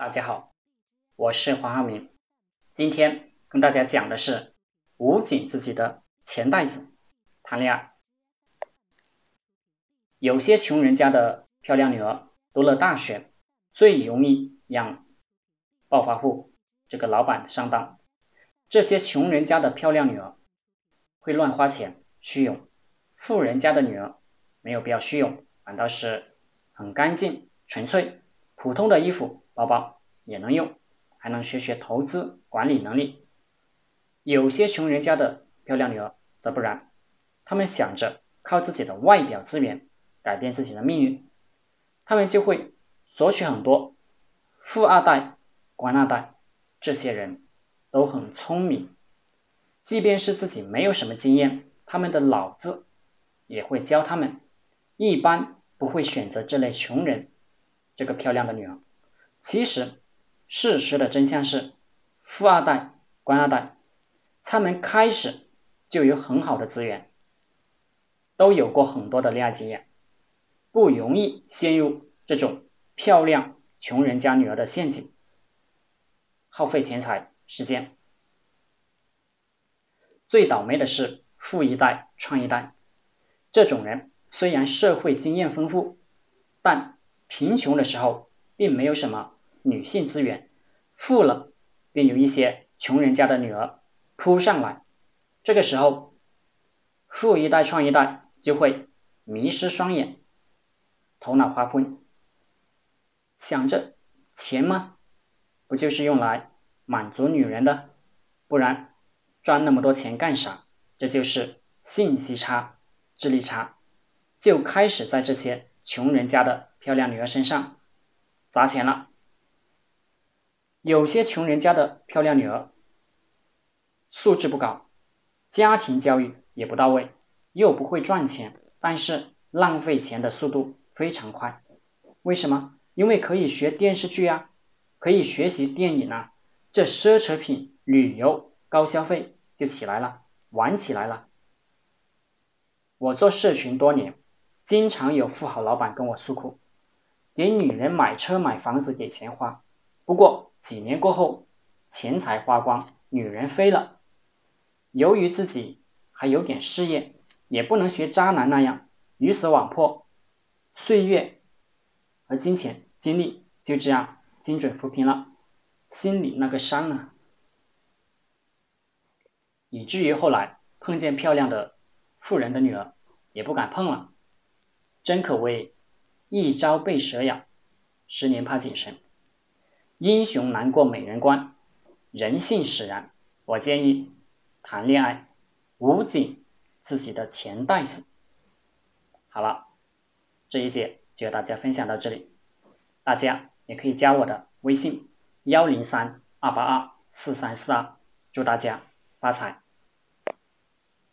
大家好，我是黄浩明，今天跟大家讲的是捂紧自己的钱袋子谈恋爱。有些穷人家的漂亮女儿读了大学，最容易让暴发户这个老板上当。这些穷人家的漂亮女儿会乱花钱，虚荣；富人家的女儿没有必要虚荣，反倒是很干净、纯粹。普通的衣服。包包也能用，还能学学投资管理能力。有些穷人家的漂亮女儿则不然，他们想着靠自己的外表资源改变自己的命运，他们就会索取很多。富二代、官二代这些人都很聪明，即便是自己没有什么经验，他们的脑子也会教他们。一般不会选择这类穷人这个漂亮的女儿。其实，事实的真相是，富二代、官二代，他们开始就有很好的资源，都有过很多的恋爱经验，不容易陷入这种漂亮穷人家女儿的陷阱，耗费钱财、时间。最倒霉的是富一代、创一代，这种人虽然社会经验丰富，但贫穷的时候。并没有什么女性资源，富了便有一些穷人家的女儿扑上来，这个时候，富一代、创一代就会迷失双眼，头脑发昏，想着钱吗？不就是用来满足女人的？不然赚那么多钱干啥？这就是信息差、智力差，就开始在这些穷人家的漂亮女儿身上。砸钱了，有些穷人家的漂亮女儿素质不高，家庭教育也不到位，又不会赚钱，但是浪费钱的速度非常快。为什么？因为可以学电视剧啊，可以学习电影啊，这奢侈品、旅游、高消费就起来了，玩起来了。我做社群多年，经常有富豪老板跟我诉苦。给女人买车买房子给钱花，不过几年过后，钱财花光，女人飞了。由于自己还有点事业，也不能学渣男那样鱼死网破，岁月和金钱精力就这样精准扶贫了，心里那个伤啊，以至于后来碰见漂亮的富人的女儿，也不敢碰了，真可谓。一朝被蛇咬，十年怕井绳。英雄难过美人关，人性使然。我建议谈恋爱捂紧自己的钱袋子。好了，这一节就和大家分享到这里。大家也可以加我的微信：幺零三二八二四三四二。祝大家发财！